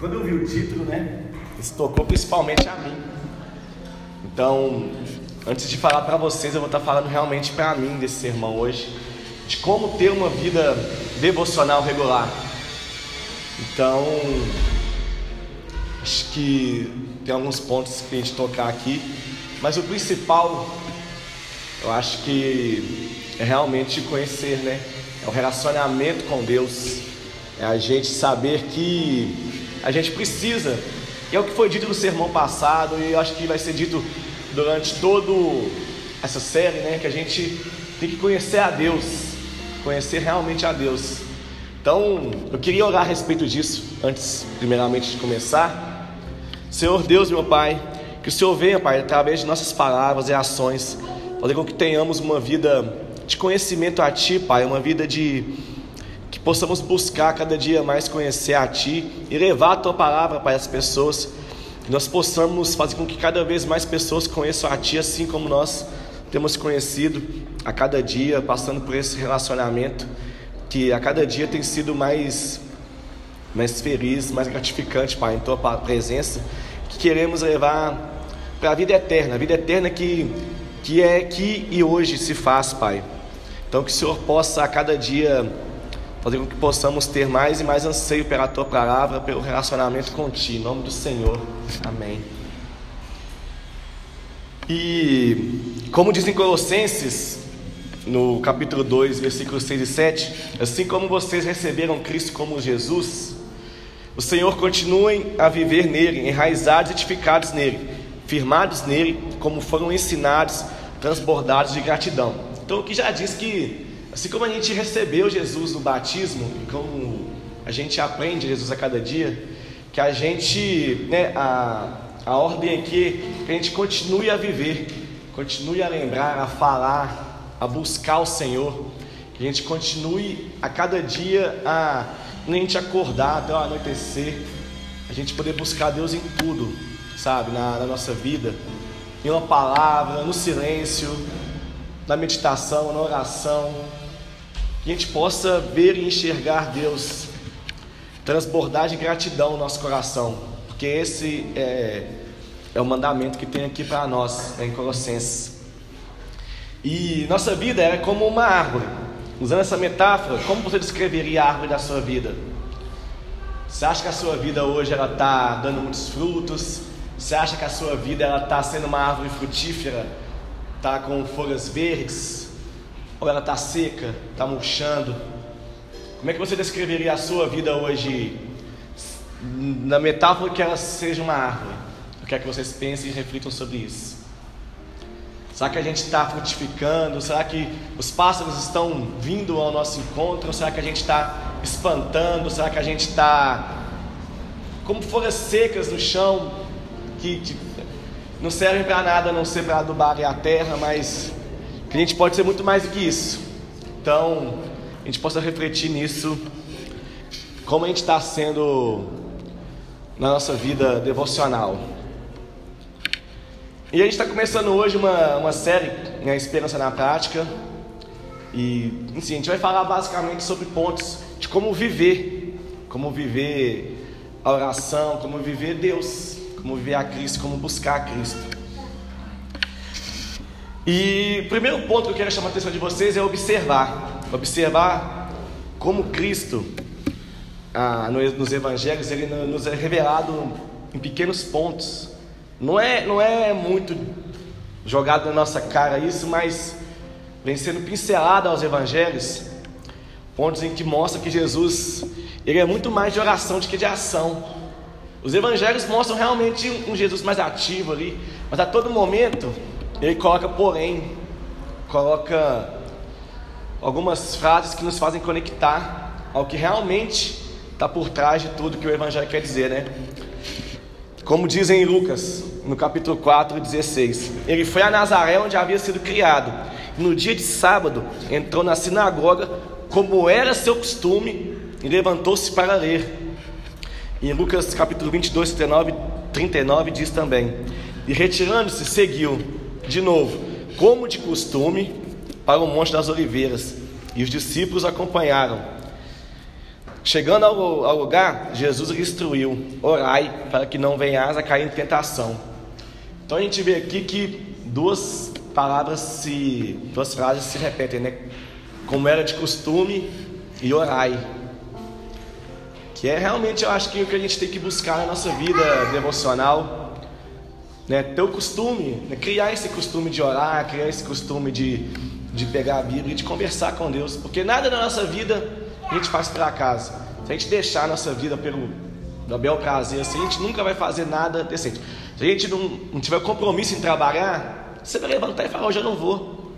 Quando eu vi o título, né? Isso tocou principalmente a mim. Então, antes de falar para vocês, eu vou estar falando realmente para mim desse sermão hoje, de como ter uma vida devocional regular. Então, acho que tem alguns pontos que a gente tocar aqui, mas o principal, eu acho que é realmente conhecer, né? É o relacionamento com Deus, é a gente saber que a gente precisa, e é o que foi dito no sermão passado, e acho que vai ser dito durante todo essa série, né? Que a gente tem que conhecer a Deus, conhecer realmente a Deus. Então, eu queria orar a respeito disso, antes, primeiramente, de começar. Senhor Deus, meu Pai, que o Senhor venha, Pai, através de nossas palavras e ações, fazer com que tenhamos uma vida de conhecimento a Ti, Pai, uma vida de possamos buscar cada dia mais conhecer a Ti e levar a Tua palavra para as pessoas, que nós possamos fazer com que cada vez mais pessoas conheçam a Ti, assim como nós temos conhecido a cada dia, passando por esse relacionamento que a cada dia tem sido mais mais feliz, mais gratificante, Pai, em Tua presença, que queremos levar para a vida eterna, a vida eterna que, que é aqui e hoje se faz, Pai. Então, que o Senhor possa a cada dia fazer com que possamos ter mais e mais anseio pela Tua palavra, pelo relacionamento com Ti, em nome do Senhor. Amém. E, como dizem Colossenses, no capítulo 2, versículos 6 e 7, assim como vocês receberam Cristo como Jesus, o Senhor continuem a viver nele, enraizados e edificados nele, firmados nele, como foram ensinados, transbordados de gratidão. Então, aqui já diz que, assim como a gente recebeu Jesus no batismo, e como a gente aprende Jesus a cada dia, que a gente, né, a, a ordem aqui, é que a gente continue a viver, continue a lembrar, a falar, a buscar o Senhor, que a gente continue a cada dia a nem gente acordar até o anoitecer, a gente poder buscar Deus em tudo, sabe, na, na nossa vida, em uma palavra, no silêncio, na meditação, na oração, que a gente possa ver e enxergar Deus, transbordar de gratidão no nosso coração, porque esse é, é o mandamento que tem aqui para nós, né, em Colossenses. E nossa vida é como uma árvore. Usando essa metáfora, como você descreveria a árvore da sua vida? Você acha que a sua vida hoje ela está dando muitos frutos? Você acha que a sua vida ela está sendo uma árvore frutífera? Está com folhas verdes? Ou ela está seca? Está murchando? Como é que você descreveria a sua vida hoje? Na metáfora que ela seja uma árvore. Eu quero que vocês pensem e reflitam sobre isso. Será que a gente está frutificando? Será que os pássaros estão vindo ao nosso encontro? Será que a gente está espantando? Será que a gente está como folhas secas no chão que, que não servem para nada a não ser para adubar a terra, mas que a gente pode ser muito mais do que isso. Então, a gente possa refletir nisso, como a gente está sendo na nossa vida devocional. E a gente está começando hoje uma, uma série, né, Esperança na Prática. E, enfim, a gente vai falar basicamente sobre pontos de como viver, como viver a oração, como viver Deus, como viver a Cristo, como buscar a Cristo. E o primeiro ponto que eu quero chamar a atenção de vocês é observar, observar como Cristo, ah, nos Evangelhos, ele nos é revelado em pequenos pontos não é, não é muito jogado na nossa cara isso, mas vem sendo pincelado aos evangelhos, pontos em que mostra que Jesus ele é muito mais de oração do que de ação. Os evangelhos mostram realmente um Jesus mais ativo ali, mas a todo momento ele coloca porém, coloca algumas frases que nos fazem conectar ao que realmente está por trás de tudo que o evangelho quer dizer, né? Como dizem em Lucas, no capítulo 4, 16: Ele foi a Nazaré, onde havia sido criado. No dia de sábado, entrou na sinagoga, como era seu costume, e levantou-se para ler. Em Lucas capítulo 22, 39, 39 diz também: E retirando-se, seguiu de novo, como de costume, para o Monte das Oliveiras. E os discípulos acompanharam. Chegando ao, ao lugar, Jesus instruiu: orai para que não venhas a cair em tentação. Então a gente vê aqui que duas palavras se, duas frases se repetem, né? Como era de costume e orai. Que é realmente, eu acho que o que a gente tem que buscar na nossa vida devocional, né? Ter o costume, né? criar esse costume de orar, criar esse costume de, de pegar a Bíblia e de conversar com Deus, porque nada na nossa vida a gente faz por acaso. Se a gente deixar a nossa vida pelo do bel prazer, assim, a gente nunca vai fazer nada decente. Se a gente não, não tiver compromisso em trabalhar, você vai levantar e falar, hoje eu não vou.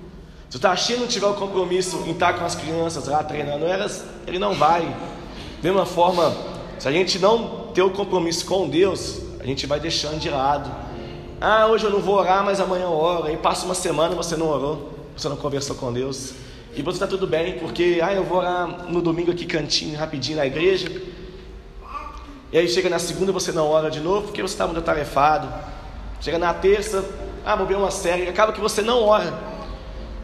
Se o Taxi não tiver o compromisso em estar com as crianças lá treinando elas, ele não vai. Da mesma forma, se a gente não ter o compromisso com Deus, a gente vai deixando de lado. Ah, hoje eu não vou orar, mas amanhã eu oro. Aí passa uma semana você não orou, você não conversou com Deus. E você está tudo bem, porque ah, eu vou orar no domingo aqui cantinho, rapidinho na igreja. E aí chega na segunda você não ora de novo, porque você está muito atarefado. Chega na terça, ah, vou ver uma série, acaba que você não ora.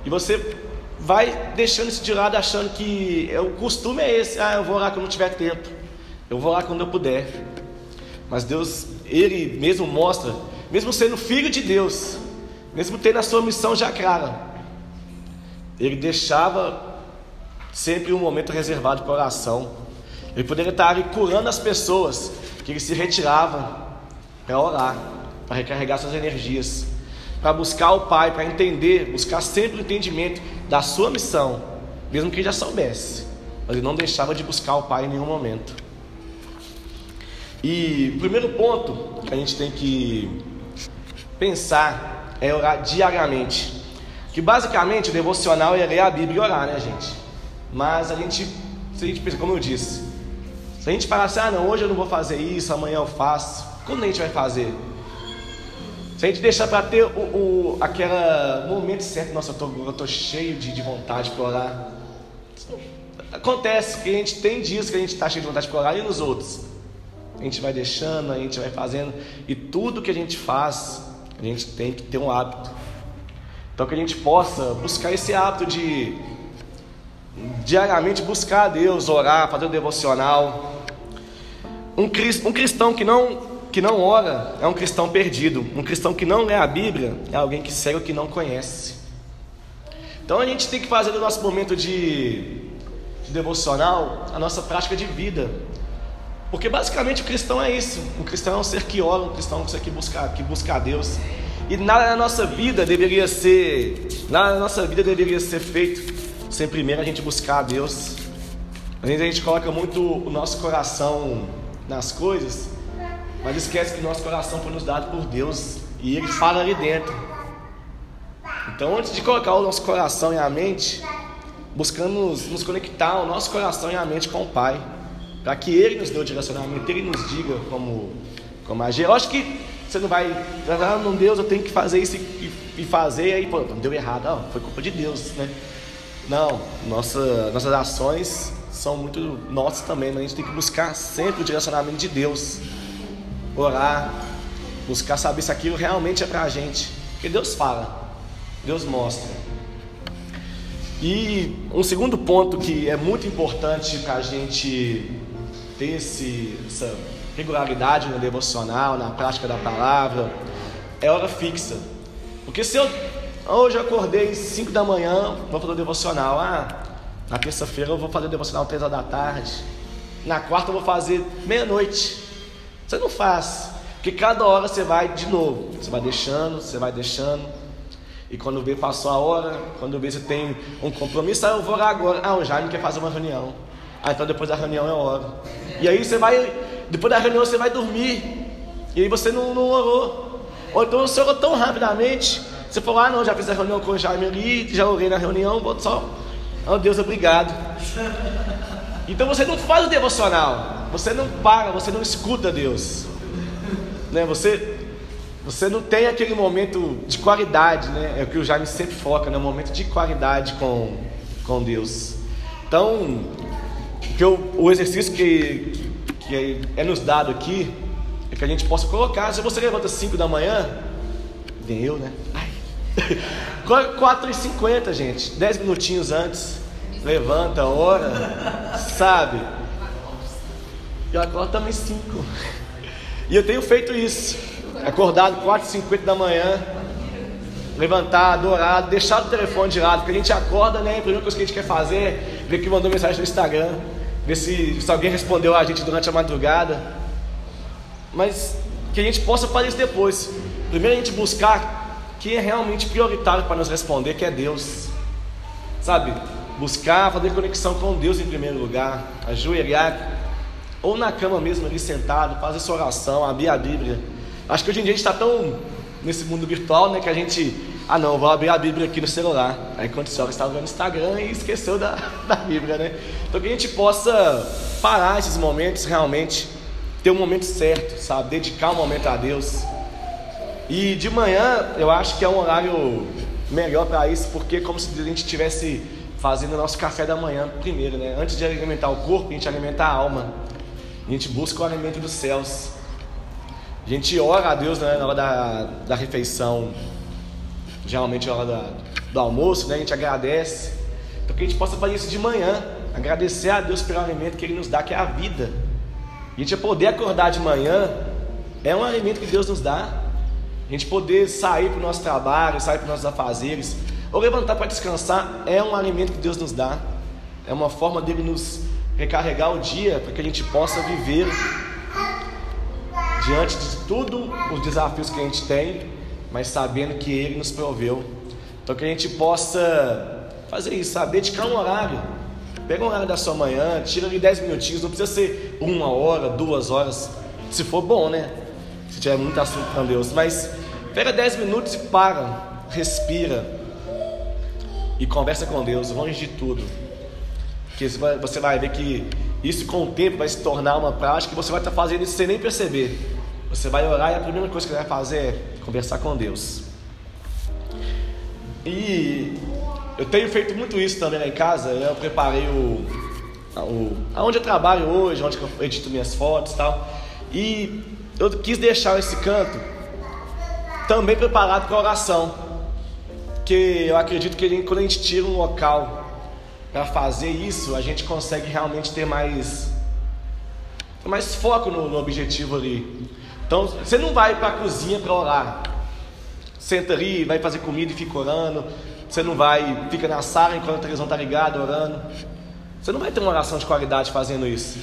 E você vai deixando isso de lado, achando que é, o costume é esse, ah, eu vou orar quando tiver tempo. Eu vou orar quando eu puder. Mas Deus, Ele mesmo mostra, mesmo sendo filho de Deus, mesmo tendo a sua missão já clara, ele deixava sempre um momento reservado para oração. Ele poderia estar ali curando as pessoas, que ele se retirava para orar, para recarregar suas energias, para buscar o Pai, para entender, buscar sempre o entendimento da sua missão, mesmo que ele já soubesse, mas ele não deixava de buscar o Pai em nenhum momento. E o primeiro ponto que a gente tem que pensar é orar diariamente. Que basicamente o devocional é ler a Bíblia e orar, né, gente? Mas a gente, se a gente pensa, como eu disse, se a gente parar assim, ah, não, hoje eu não vou fazer isso, amanhã eu faço, quando a gente vai fazer? Se a gente deixar para ter o, o aquele momento certo, nossa, eu estou cheio de, de vontade para orar. Acontece que a gente tem dias que a gente está cheio de vontade para orar e nos outros. A gente vai deixando, a gente vai fazendo, e tudo que a gente faz, a gente tem que ter um hábito. Então que a gente possa buscar esse hábito de diariamente buscar a Deus, orar, fazer o devocional. Um, cristão que não, que não ora é um cristão perdido. Um cristão que não lê a Bíblia é alguém que segue o que não conhece. Então a gente tem que fazer do nosso momento de, de devocional a nossa prática de vida. Porque basicamente o cristão é isso. Um cristão é um ser que ora, um cristão é um que busca, que busca a Deus. E nada na nossa vida deveria ser, nada na nossa vida deveria ser feito sem primeiro a gente buscar a Deus. Às vezes a gente coloca muito o nosso coração nas coisas, mas esquece que nosso coração foi nos dado por Deus e Ele fala ali dentro. Então, antes de colocar o nosso coração e a mente, buscando nos, nos conectar o nosso coração e a mente com o Pai, para que Ele nos dê o direcionamento, Ele nos diga como, como agir. Eu acho que você não vai, ah, não Deus, eu tenho que fazer isso e, e fazer, aí pô, deu errado, ah, foi culpa de Deus, né? Não, nossa, nossas ações são muito nossas também, mas a gente tem que buscar sempre o direcionamento de Deus, orar, buscar saber se aquilo realmente é para a gente, porque Deus fala, Deus mostra. E um segundo ponto que é muito importante para a gente ter esse, essa regularidade no devocional, na prática da palavra, é hora fixa. Porque se eu hoje eu acordei 5 da manhã, vou fazer o devocional. Ah, na terça-feira eu vou fazer o devocional 3 horas da tarde. Na quarta eu vou fazer meia-noite. Você não faz. Porque cada hora você vai de novo. Você vai deixando, você vai deixando. E quando vê, passou a hora. Quando vê, você tem um compromisso. Ah, eu vou orar agora. Ah, o Jaime quer fazer uma reunião. Ah, então depois da reunião é hora. E aí você vai depois da reunião você vai dormir. E aí você não, não orou. Ou então você orou tão rapidamente. Você falou, ah não, já fiz a reunião com o Jaime ali, já orei na reunião, vou só. Oh Deus, obrigado. Então você não faz o devocional. Você não para, você não escuta Deus. Né? Você, você não tem aquele momento de qualidade, né? É o que o Jaime sempre foca, né? Um momento de qualidade com, com Deus. Então, que eu, o exercício que, que é nos dado aqui é que a gente possa colocar. Se você levanta 5 da manhã, vem eu, né? 4h50, gente, 10 minutinhos antes, levanta, ora, sabe? E eu acordo também 5. E eu tenho feito isso. Acordado 4h50 da manhã, levantado, orado, deixar o telefone de lado, porque a gente acorda, né? A primeira coisa que a gente quer fazer é ver que mandou mensagem no Instagram, ver se, se alguém respondeu a gente durante a madrugada. Mas que a gente possa fazer isso depois. Primeiro a gente buscar quem é realmente prioritário para nos responder, que é Deus. Sabe? Buscar, fazer conexão com Deus em primeiro lugar, ajoelhar, ou na cama mesmo ali sentado, fazer sua oração, abrir a Bíblia. Acho que hoje em dia a gente está tão nesse mundo virtual, né, que a gente, ah não, vou abrir a Bíblia aqui no celular. Aí quando você estava vendo Instagram e esqueceu da, da Bíblia, né? Então que a gente possa parar esses momentos realmente, ter o um momento certo, sabe? Dedicar um momento a Deus. E de manhã eu acho que é um horário melhor para isso, porque é como se a gente estivesse fazendo o nosso café da manhã primeiro, né? Antes de alimentar o corpo, a gente alimenta a alma. A gente busca o alimento dos céus. A gente ora a Deus né, na hora da, da refeição, geralmente na hora da, do almoço, né? A gente agradece. Então que a gente possa fazer isso de manhã, agradecer a Deus pelo alimento que Ele nos dá, que é a vida. E a gente poder acordar de manhã é um alimento que Deus nos dá. A gente poder sair para o nosso trabalho, sair para os nossos afazeres, ou levantar para descansar, é um alimento que Deus nos dá. É uma forma dele nos recarregar o dia para que a gente possa viver diante de tudo os desafios que a gente tem, mas sabendo que Ele nos proveu. Então que a gente possa fazer isso, sabe? Dedicar um horário. Pega um horário da sua manhã, tira ali 10 minutinhos, não precisa ser uma hora, duas horas, se for bom, né? Se tiver muito assunto com Deus. Mas pega 10 minutos e para, respira e conversa com Deus, longe de tudo. Que você vai ver que isso com o tempo vai se tornar uma prática e você vai estar fazendo isso sem nem perceber. Você vai orar e a primeira coisa que você vai fazer é conversar com Deus. E eu tenho feito muito isso também lá em casa. Eu preparei o, o aonde eu trabalho hoje, onde eu edito minhas fotos e tal. E eu quis deixar esse canto também preparado para oração. Que eu acredito que quando a gente tira um local para fazer isso, a gente consegue realmente ter mais, mais foco no, no objetivo ali. Então, você não vai para a cozinha para orar. Senta ali, vai fazer comida e fica orando. Você não vai, fica na sala enquanto a televisão está ligada orando. Você não vai ter uma oração de qualidade fazendo isso.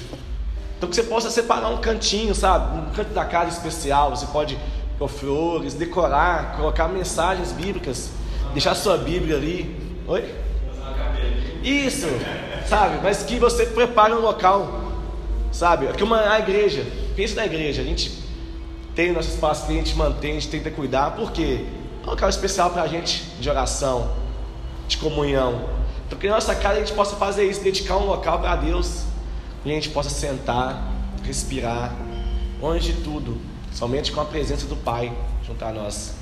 Então que você possa separar um cantinho, sabe? Um canto da casa especial. Você pode pôr flores, decorar, colocar mensagens bíblicas, deixar sua Bíblia ali. Oi? Isso, sabe? Mas que você prepare um local, sabe? Aqui uma a igreja. Pensa na igreja. A gente tem nosso espaço que a gente mantém, a gente tenta cuidar, porque é um local especial para a gente de oração, de comunhão. Então que na nossa casa a gente possa fazer isso, dedicar um local para Deus, e a gente possa sentar, respirar, longe de tudo, somente com a presença do Pai junto a nós.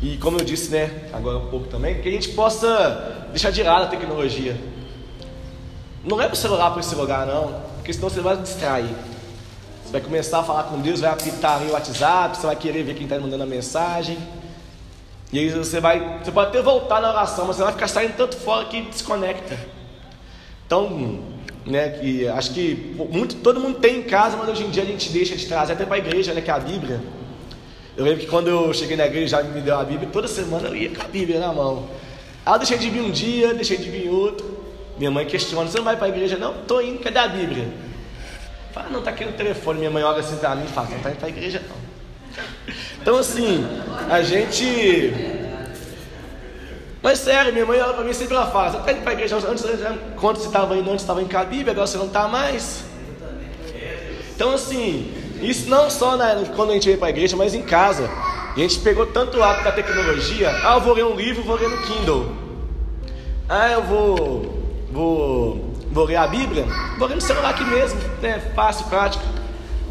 E como eu disse, né, agora um pouco também, que a gente possa deixar de lado a tecnologia. Não leva o celular para esse lugar, não, porque senão você vai distrair. Você vai começar a falar com Deus, vai apitar o WhatsApp, você vai querer ver quem está mandando a mensagem. E aí você vai, você pode até voltar na oração, mas você vai ficar saindo tanto fora que desconecta. Então, né, que acho que muito, todo mundo tem em casa, mas hoje em dia a gente deixa de trazer até para a igreja, né, que é a Bíblia. Eu lembro que quando eu cheguei na igreja, já me deu a Bíblia, toda semana eu ia com a Bíblia na mão. Aí eu deixei de vir um dia, deixei de vir outro. Minha mãe questiona, você não vai para a igreja? Não, estou indo, cadê a Bíblia? Fala, não, tá aqui no telefone. Minha mãe olha assim pra mim e fala, não tá indo pra igreja não. Então assim, a gente. Mas sério, minha mãe olha pra mim sempre ela fala, você tá indo pra igreja antes, quando você estava indo, antes estava em Bíblia, agora você não está mais. Então assim, isso não só na, quando a gente vem para a igreja, mas em casa. E a gente pegou tanto hábito da tecnologia, ah, eu vou ler um livro, vou ler no Kindle. Ah, eu vou, vou Vou ler a Bíblia? Vou ler no celular aqui mesmo, né? Fácil, prático.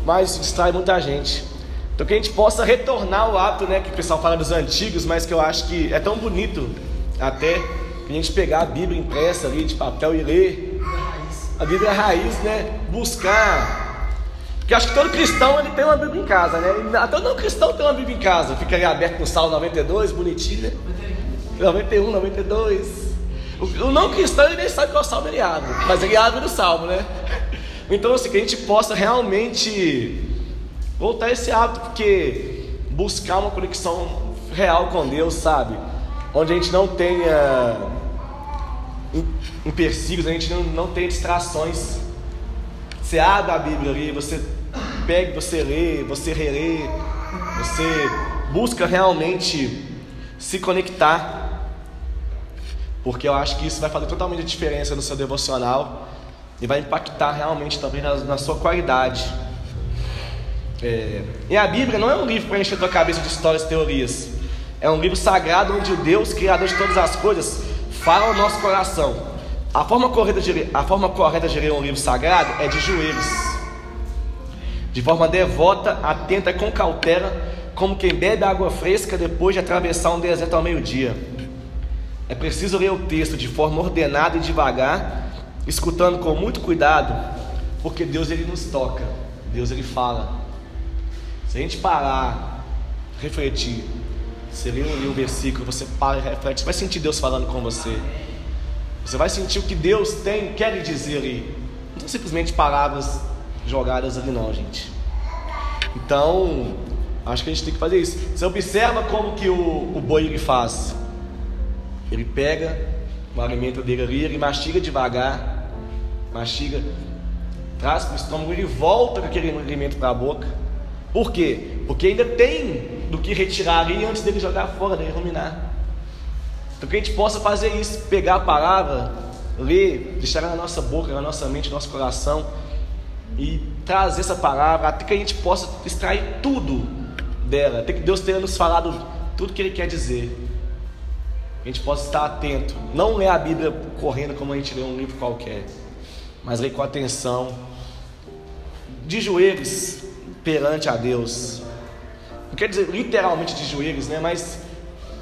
Mas distrai muita gente. Então que a gente possa retornar o hábito, né? Que o pessoal fala dos antigos, mas que eu acho que é tão bonito até que a gente pegar a Bíblia impressa ali de papel e ler. A Bíblia é a raiz, né? Buscar. Porque acho que todo cristão ele tem uma Bíblia em casa, né? Até não cristão tem uma Bíblia em casa. Fica ali aberto no Salmo 92, bonitinho, né? 91, 92. O não cristão ele nem sabe qual salmo ele abre, mas ele abre no salmo, né? Então, assim, que a gente possa realmente voltar a esse hábito, porque buscar uma conexão real com Deus, sabe? Onde a gente não tenha empecilhos, a gente não, não tenha distrações. Você abre a Bíblia ali, você pega, você lê, você relê, você busca realmente se conectar porque eu acho que isso vai fazer totalmente a diferença no seu devocional e vai impactar realmente também na, na sua qualidade. É, e a Bíblia não é um livro para encher tua cabeça de histórias e teorias. É um livro sagrado onde Deus, Criador de todas as coisas, fala ao nosso coração. A forma correta de a forma correta de ler um livro sagrado é de joelhos, de forma devota, atenta com cautela, como quem bebe água fresca depois de atravessar um deserto ao meio-dia. É preciso ler o texto de forma ordenada e devagar, escutando com muito cuidado, porque Deus ele nos toca, Deus ele fala. Se a gente parar, refletir, você lê um, versículo, você para e reflete, você vai sentir Deus falando com você. Você vai sentir o que Deus tem, quer lhe dizer ali. Não são simplesmente palavras jogadas ali não, gente. Então, acho que a gente tem que fazer isso. Você observa como que o, o boi ele faz. Ele pega o alimento dele ali, ele mastiga devagar, mastiga, traz para o estômago, ele volta com aquele alimento para a boca. Por quê? Porque ainda tem do que retirar ali antes dele jogar fora, dele ruminar. Então que a gente possa fazer isso, pegar a palavra, ler, deixar na nossa boca, na nossa mente, no nosso coração e trazer essa palavra até que a gente possa extrair tudo dela, até que Deus tenha nos falado tudo que Ele quer dizer a gente possa estar atento. Não ler a Bíblia correndo como a gente lê um livro qualquer, mas ler com atenção, de joelhos perante a Deus. Não quer dizer literalmente de joelhos, né? Mas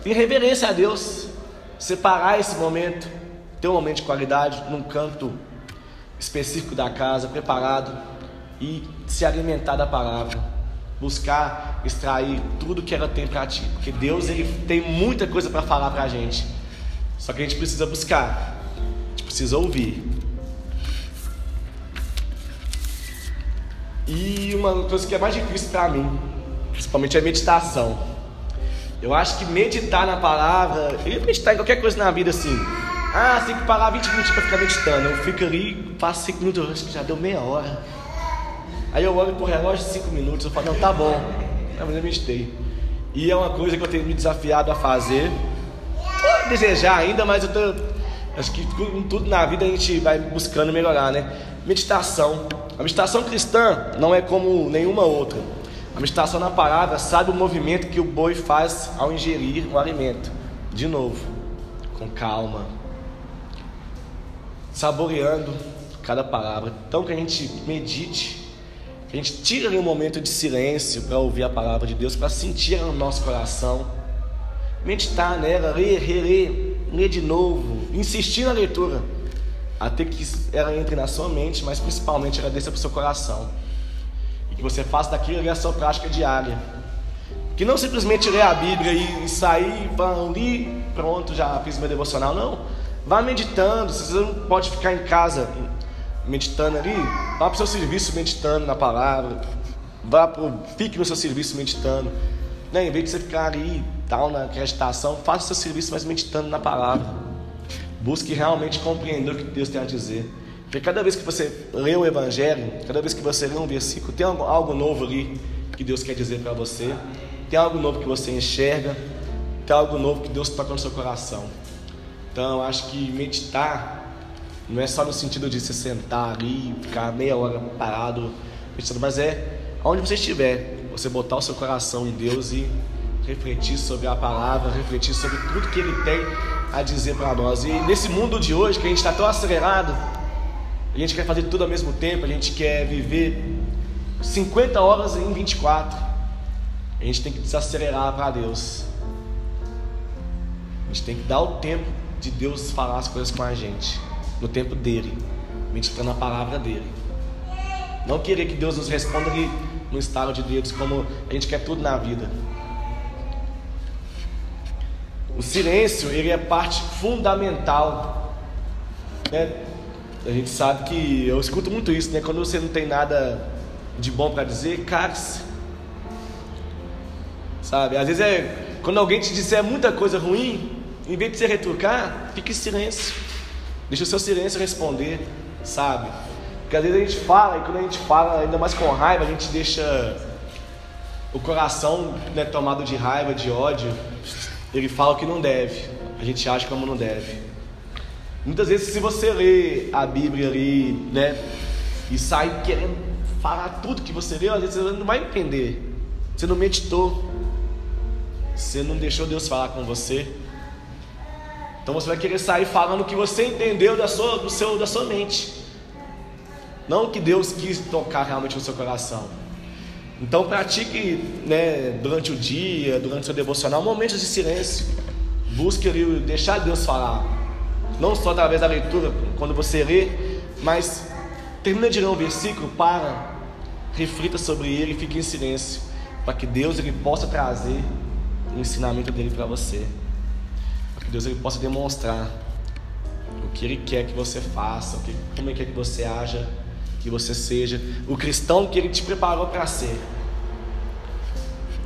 em reverência a Deus, separar esse momento, ter um momento de qualidade num canto específico da casa, preparado e se alimentar da palavra buscar extrair tudo que ela tem para ti, porque Deus ele tem muita coisa para falar para a gente. Só que a gente precisa buscar, a gente precisa ouvir. E uma coisa que é mais difícil para mim, principalmente é meditação. Eu acho que meditar na palavra, e meditar em qualquer coisa na vida assim. Ah, tem que parar 20 minutos para ficar meditando. Eu fico ali, faço 5 minutos, já deu meia hora. Aí eu olho pro relógio, cinco minutos, eu falo, não, tá bom. Mas eu meditei. E é uma coisa que eu tenho me desafiado a fazer. Desejar ainda, mas eu tô. Acho que tudo na vida a gente vai buscando melhorar, né? Meditação. A meditação cristã não é como nenhuma outra. A meditação na palavra sabe o movimento que o boi faz ao ingerir um alimento. De novo, com calma, saboreando cada palavra. Então que a gente medite a gente tira ali um momento de silêncio para ouvir a palavra de Deus, para sentir no nosso coração, meditar nela, ler, reler, ler de novo, insistir na leitura, até que ela entre na sua mente, mas principalmente ela desça para o seu coração. E que você faça daquilo ali a sua prática diária. Que não simplesmente ler a Bíblia e sair, ali, pronto, já fiz meu devocional. Não. Vá meditando. Você não pode ficar em casa meditando ali, vá para o seu serviço meditando na palavra, vá pro, fique no seu serviço meditando. Né? Em vez de você ficar ali, tal, na acreditação, faça o seu serviço, mas meditando na palavra. Busque realmente compreender o que Deus tem a dizer. Porque cada vez que você lê o Evangelho, cada vez que você lê um versículo, tem algo, algo novo ali que Deus quer dizer para você, tem algo novo que você enxerga, tem algo novo que Deus toca no seu coração. Então, eu acho que meditar não é só no sentido de se sentar ali, ficar meia hora parado, mas é onde você estiver, você botar o seu coração em Deus e refletir sobre a palavra, refletir sobre tudo que Ele tem a dizer para nós. E nesse mundo de hoje, que a gente está tão acelerado, a gente quer fazer tudo ao mesmo tempo, a gente quer viver 50 horas em 24. A gente tem que desacelerar para Deus. A gente tem que dar o tempo de Deus falar as coisas com a gente no tempo dele, meditando a palavra dele. Não querer que Deus nos responda ali no estado de dedos, como a gente quer tudo na vida. O silêncio, ele é parte fundamental né, a gente sabe que eu escuto muito isso, né? Quando você não tem nada de bom para dizer, cale-se. Sabe? Às vezes é quando alguém te disser muita coisa ruim, em vez de você retrucar, fique em silêncio. Deixa o seu silêncio responder, sabe? Porque às vezes a gente fala, e quando a gente fala, ainda mais com raiva, a gente deixa o coração né, tomado de raiva, de ódio. Ele fala o que não deve, a gente age como não deve. Muitas vezes, se você lê a Bíblia ali, né, e sai querendo falar tudo que você leu, às vezes você não vai entender. Você não meditou. Você não deixou Deus falar com você. Então você vai querer sair falando o que você entendeu da sua, do seu, da sua mente. Não que Deus quis tocar realmente no seu coração. Então pratique né, durante o dia, durante o seu devocional, momentos de silêncio. Busque ali, deixar Deus falar. Não só através da leitura, quando você lê, mas termina de ler um versículo, para, reflita sobre ele e fique em silêncio. Para que Deus ele possa trazer o ensinamento dele para você. Deus ele possa demonstrar o que ele quer que você faça, o que, como ele quer que você haja, que você seja o cristão que ele te preparou para ser.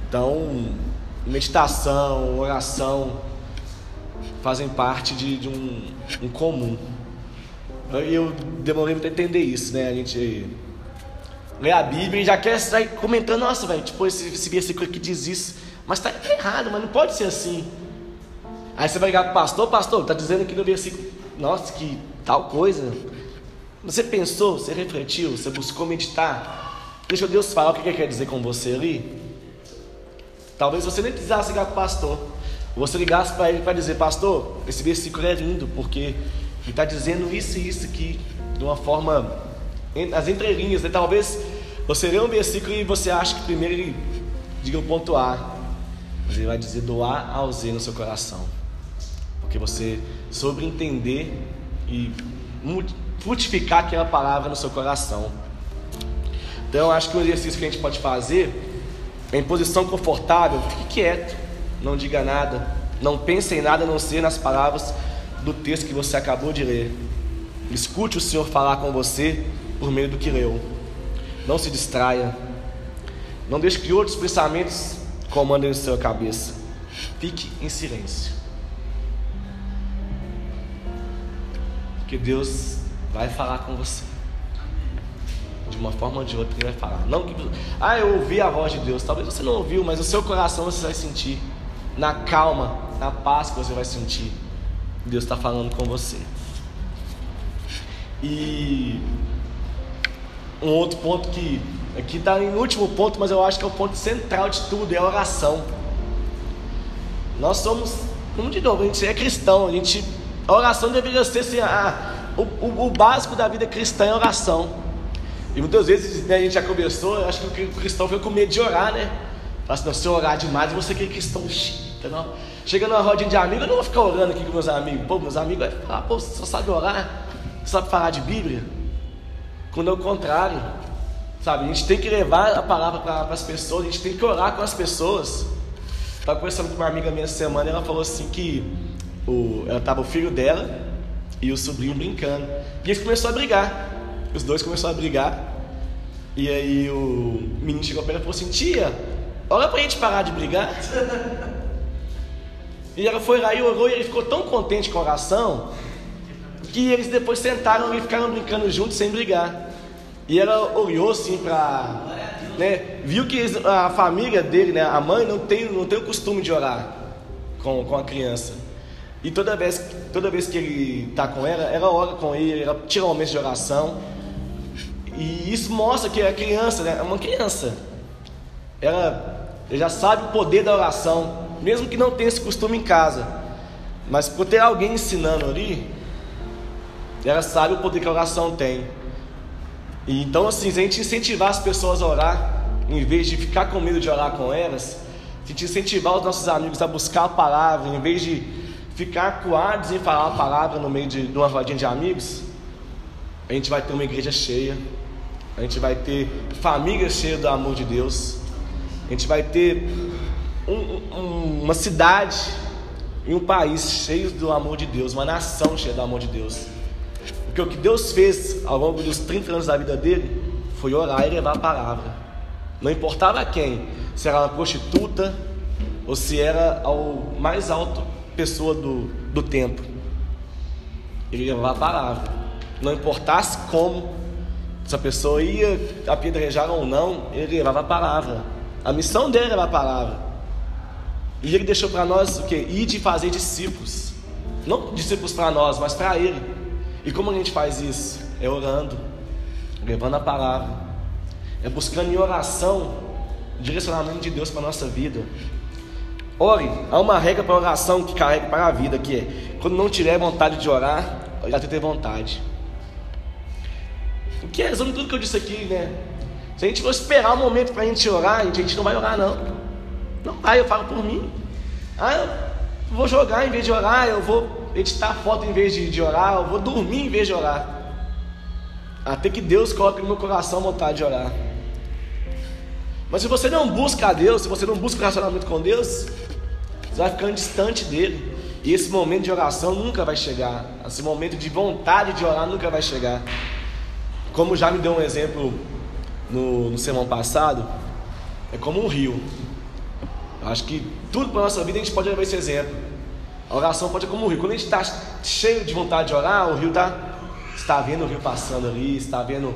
Então, meditação, oração fazem parte de, de um, um comum. Eu demorei para entender isso, né? A gente lê a Bíblia e já quer sair comentando, nossa, velho, tipo, esse, esse versículo aqui diz isso. Mas está errado, mas não pode ser assim. Aí você vai ligar para o pastor, pastor, está dizendo aqui no versículo, nossa, que tal coisa. Você pensou, você refletiu, você buscou meditar. Deixa Deus falar o que ele quer dizer com você ali. Talvez você nem precisasse ligar para o pastor. Você ligasse para ele para dizer, pastor, esse versículo é lindo, porque ele está dizendo isso e isso aqui, de uma forma, as entrelinhas. Né? Talvez você lê um versículo e você acha que primeiro ele diga o ponto A, mas ele vai dizer do A ao Z no seu coração. Porque você soube entender e frutificar aquela palavra no seu coração. Então, acho que o exercício que a gente pode fazer é em posição confortável, fique quieto, não diga nada, não pense em nada a não ser nas palavras do texto que você acabou de ler. Escute o Senhor falar com você por meio do que leu. Não se distraia. Não deixe que outros pensamentos comandem sua cabeça. Fique em silêncio. Porque Deus vai falar com você. De uma forma ou de outra, Ele vai falar. Não que, ah, eu ouvi a voz de Deus. Talvez você não ouviu, mas o seu coração você vai sentir. Na calma, na paz que você vai sentir. Deus está falando com você. E um outro ponto que aqui está em último ponto, mas eu acho que é o ponto central de tudo, é a oração. Nós somos, como de novo, a gente é cristão, a gente, a oração deveria ser assim, a, o, o, o, básico da vida cristã é oração. E muitas vezes né, a gente já eu acho que o cristão fica com medo de orar, né? Fala assim, não, se eu orar demais, você que é cristão chita, não. Chega numa rodinha de amigos, eu não vou ficar orando aqui com meus amigos. Pô, meus amigos vão falar, pô, você só sabe orar? Você sabe falar de Bíblia? Quando é o contrário. Sabe, a gente tem que levar a palavra para as pessoas, a gente tem que orar com as pessoas. Estava conversando com uma amiga minha semana e ela falou assim que o, ela tava o filho dela e o sobrinho brincando. E eles começaram a brigar. Os dois começaram a brigar. E aí o menino chegou ela e falou assim, tia, ora pra gente parar de brigar. E ela foi lá e orou e ele ficou tão contente com a oração que eles depois sentaram e ficaram brincando juntos sem brigar. E ela olhou assim para. Né, viu que a família dele, né, a mãe, não tem, não tem o costume de orar com, com a criança. E toda vez, toda vez que ele está com ela, ela ora com ele, ela tira um momento de oração. E isso mostra que a criança né, é uma criança. Ela, ela já sabe o poder da oração, mesmo que não tenha esse costume em casa. Mas por ter alguém ensinando ali, ela sabe o poder que a oração tem. E então, assim, se a gente incentivar as pessoas a orar, em vez de ficar com medo de orar com elas, se a gente incentivar os nossos amigos a buscar a palavra, em vez de ficar coados em falar a palavra no meio de, de uma rodinha de amigos, a gente vai ter uma igreja cheia, a gente vai ter famílias cheias do amor de Deus, a gente vai ter um, um, uma cidade e um país cheio do amor de Deus, uma nação cheia do amor de Deus. Porque o que Deus fez ao longo dos 30 anos da vida dele foi orar e levar a palavra. Não importava quem, se era uma prostituta ou se era ao mais alto pessoa do, do tempo. Ele levava a palavra. Não importasse como, se a pessoa ia apedrejar ou não, ele levava a palavra. A missão dele era a palavra. E ele deixou para nós o que? Ir de fazer discípulos. Não discípulos para nós, mas para ele. E como a gente faz isso? É orando, levando a palavra, é buscando em oração direcionamento de Deus para a nossa vida. Ore, há uma regra para oração que carrega para a vida, que é quando não tiver vontade de orar, já ter vontade. O que é resume tudo que eu disse aqui, né? Se a gente for esperar um momento para a gente orar, a gente não vai orar não. Não vai, eu falo por mim. Ah, eu vou jogar em vez de orar, eu vou editar foto em vez de, de orar, eu vou dormir em vez de orar. Até que Deus coloque no meu coração vontade de orar. Mas se você não busca a Deus, se você não busca o relacionamento com Deus, você vai ficando distante dele. E esse momento de oração nunca vai chegar. Esse momento de vontade de orar nunca vai chegar. Como já me deu um exemplo no, no sermão passado, é como um rio. Eu acho que tudo para nossa vida a gente pode levar esse exemplo. A oração pode ser como um rio. Quando a gente está cheio de vontade de orar, o rio está está vendo o rio passando ali, está vendo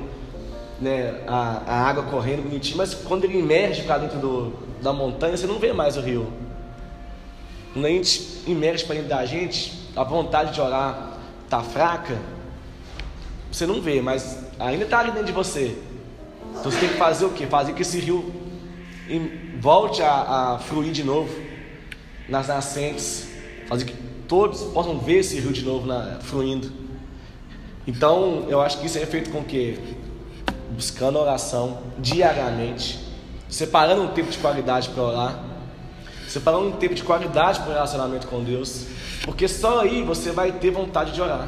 né, a, a água correndo bonitinho, mas quando ele emerge para dentro do, da montanha, você não vê mais o rio. Quando a gente emerge para dentro da gente, a vontade de orar está fraca, você não vê, mas ainda está ali dentro de você. Então você tem que fazer o quê? Fazer que esse rio volte a, a fluir de novo nas nascentes, fazer que todos possam ver esse rio de novo na, fluindo. Então, eu acho que isso é feito com que buscando oração diariamente, separando um tempo de qualidade para orar, separando um tempo de qualidade para o relacionamento com Deus, porque só aí você vai ter vontade de orar,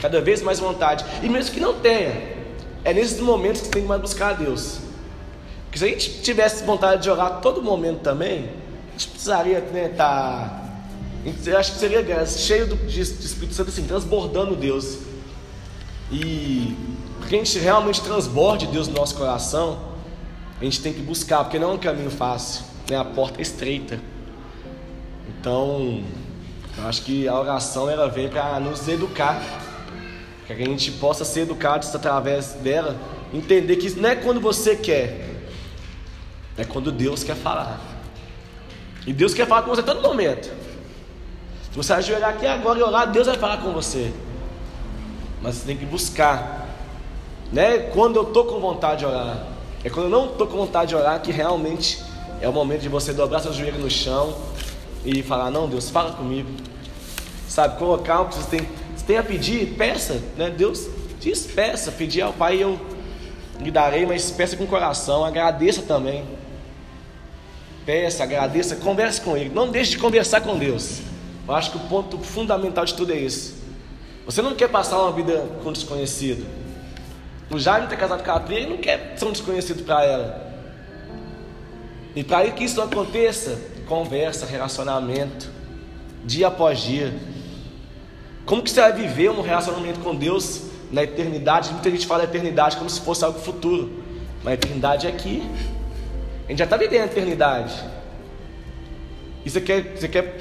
cada vez mais vontade, e mesmo que não tenha, é nesses momentos que você tem que mais buscar a Deus. Porque se a gente tivesse vontade de orar todo momento também, a gente precisaria estar. Né, tá, acho que seria cheio de, de Espírito Santo assim, transbordando Deus. E para que a gente realmente transborde Deus no nosso coração, a gente tem que buscar, porque não é um caminho fácil, né? a porta é estreita. Então, eu acho que a oração ela vem para nos educar, para que a gente possa ser educado através dela, entender que não é quando você quer, é quando Deus quer falar. E Deus quer falar com você a todo momento. Se você ajoelhar aqui agora e orar, Deus vai falar com você mas você tem que buscar. Né? Quando eu estou com vontade de orar, é quando eu não estou com vontade de orar que realmente é o momento de você dobrar seu joelho no chão e falar: Não, Deus, fala comigo. Sabe, colocar o que você tem, você tem a pedir, peça, né? Deus diz: peça, pedir ao Pai eu lhe darei, mas peça com coração, agradeça também. Peça, agradeça, converse com Ele. Não deixe de conversar com Deus. Eu acho que o ponto fundamental de tudo é isso. Você não quer passar uma vida com um desconhecido. O Jaime está casado com a Pri, ele não quer ser um desconhecido para ela. E para que isso aconteça, conversa, relacionamento, dia após dia. Como que você vai viver um relacionamento com Deus na eternidade? Muita gente fala eternidade como se fosse algo futuro. Mas a eternidade é aqui. A gente já está vivendo a eternidade. E você quer, você quer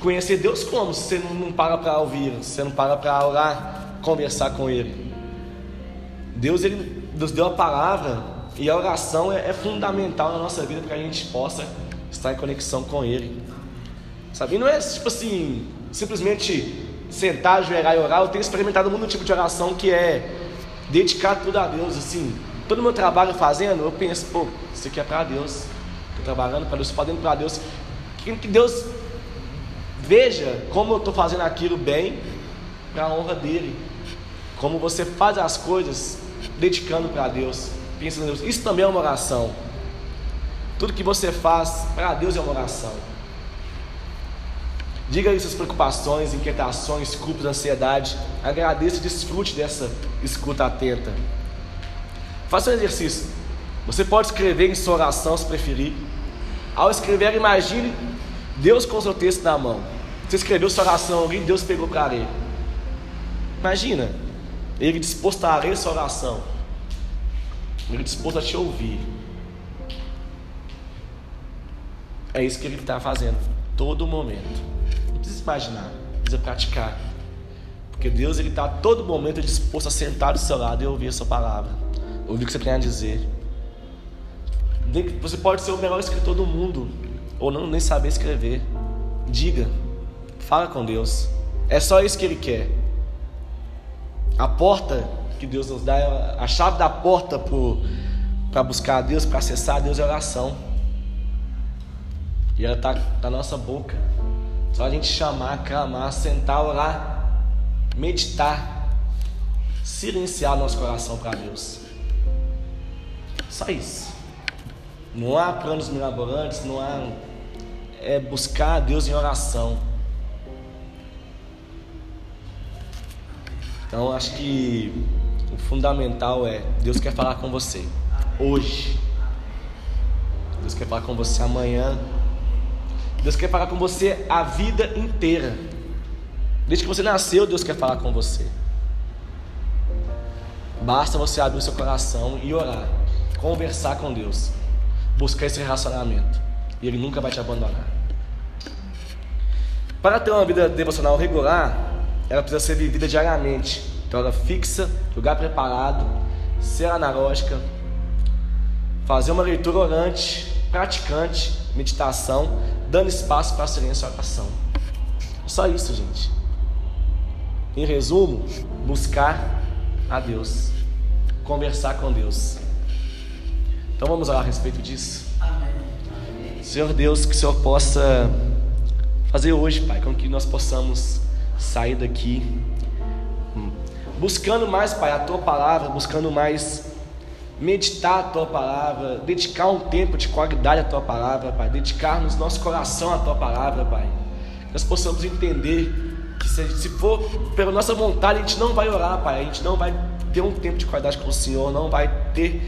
conhecer Deus como? Se você não, não para para ouvir, se você não para para orar, conversar com Ele. Deus ele nos deu a palavra e a oração é, é fundamental na nossa vida para que a gente possa estar em conexão com Ele. Sabe? E não é tipo assim, simplesmente sentar, ajoelhar e orar. Eu tenho experimentado muito tipo de oração que é dedicar tudo a Deus. Assim, todo o meu trabalho fazendo, eu penso, pô, isso aqui é para Deus. Estou trabalhando para Deus, fazendo para Deus. Que Deus veja como eu estou fazendo aquilo bem para a honra dele. Como você faz as coisas dedicando para Deus, pensando em Deus. Isso também é uma oração. Tudo que você faz para Deus é uma oração. Diga aí suas preocupações, inquietações, culpas, ansiedade. Agradeça e desfrute dessa escuta atenta. Faça um exercício. Você pode escrever em sua oração se preferir. Ao escrever, imagine Deus com seu texto na mão. Você escreveu sua oração ali, Deus pegou para ler. Imagina. Ele disposto a essa oração. Ele disposto a te ouvir. É isso que ele está fazendo todo momento. Não precisa imaginar, precisa praticar. Porque Deus ele está todo momento disposto a sentar do seu lado e ouvir a sua palavra, ouvir o que você tem a dizer. Você pode ser o melhor escritor do mundo, ou não nem saber escrever. Diga, fala com Deus. É só isso que Ele quer. A porta que Deus nos dá, a chave da porta para buscar a Deus, para acessar a Deus é oração. E ela está na nossa boca. Só a gente chamar, clamar, sentar, orar, meditar, silenciar nosso coração para Deus. Só isso. Não há planos mirabolantes, não há. É buscar a Deus em oração. Então acho que o fundamental é Deus quer falar com você hoje. Deus quer falar com você amanhã. Deus quer falar com você a vida inteira. Desde que você nasceu, Deus quer falar com você. Basta você abrir o seu coração e orar, conversar com Deus, buscar esse relacionamento, e Ele nunca vai te abandonar. Para ter uma vida devocional regular, ela precisa ser vivida diariamente, então hora fixa, lugar preparado, ser analógica, fazer uma leitura orante, praticante, meditação, dando espaço para a silêncio e oração. Só isso, gente. Em resumo, buscar a Deus, conversar com Deus. Então vamos orar a respeito disso. Amém. Senhor Deus, que o Senhor possa fazer hoje, Pai, com que nós possamos sair daqui buscando mais, Pai, a tua palavra, buscando mais meditar a tua palavra, dedicar um tempo de qualidade à tua palavra, Pai, dedicarmos nosso coração à tua palavra, Pai. Nós possamos entender que se, se for pela nossa vontade, a gente não vai orar, Pai, a gente não vai ter um tempo de qualidade com o Senhor, não vai ter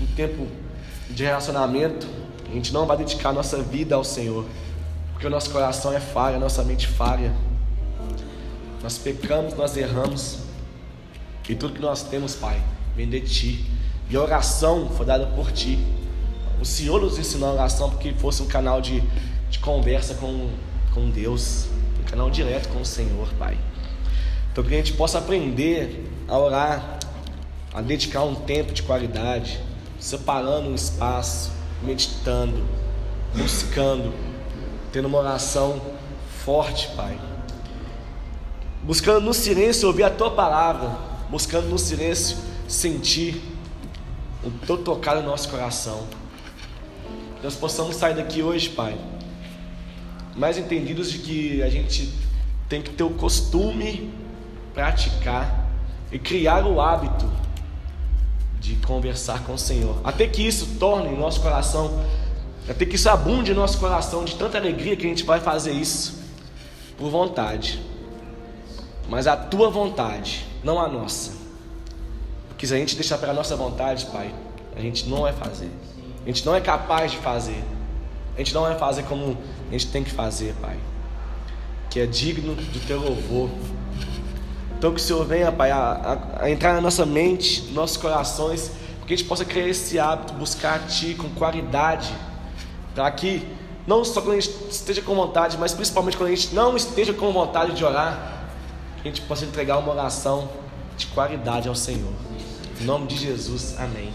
um tempo de relacionamento, a gente não vai dedicar a nossa vida ao Senhor, porque o nosso coração é falha, a nossa mente falha. Nós pecamos, nós erramos, e tudo que nós temos, Pai, vem de Ti. E a oração foi dada por ti. O Senhor nos ensinou a oração porque fosse um canal de, de conversa com, com Deus, um canal direto com o Senhor, Pai. Então que a gente possa aprender a orar, a dedicar um tempo de qualidade, separando um espaço, meditando, buscando, tendo uma oração forte, Pai. Buscando no silêncio ouvir a tua palavra, buscando no silêncio sentir o teu tocar no nosso coração. Que nós possamos sair daqui hoje, Pai, mais entendidos de que a gente tem que ter o costume, praticar e criar o hábito de conversar com o Senhor. Até que isso torne nosso coração, até que isso abunde em nosso coração de tanta alegria que a gente vai fazer isso por vontade. Mas a tua vontade, não a nossa. Que se a gente deixar para a nossa vontade, Pai, a gente não vai fazer. A gente não é capaz de fazer. A gente não vai fazer como a gente tem que fazer, Pai. Que é digno do teu louvor. Então que o Senhor venha, Pai, a, a, a entrar na nossa mente, nos nossos corações, porque a gente possa criar esse hábito, buscar a Ti com qualidade, para que não só quando a gente esteja com vontade, mas principalmente quando a gente não esteja com vontade de orar, que a gente possa entregar uma oração de qualidade ao Senhor. Em nome de Jesus, amém.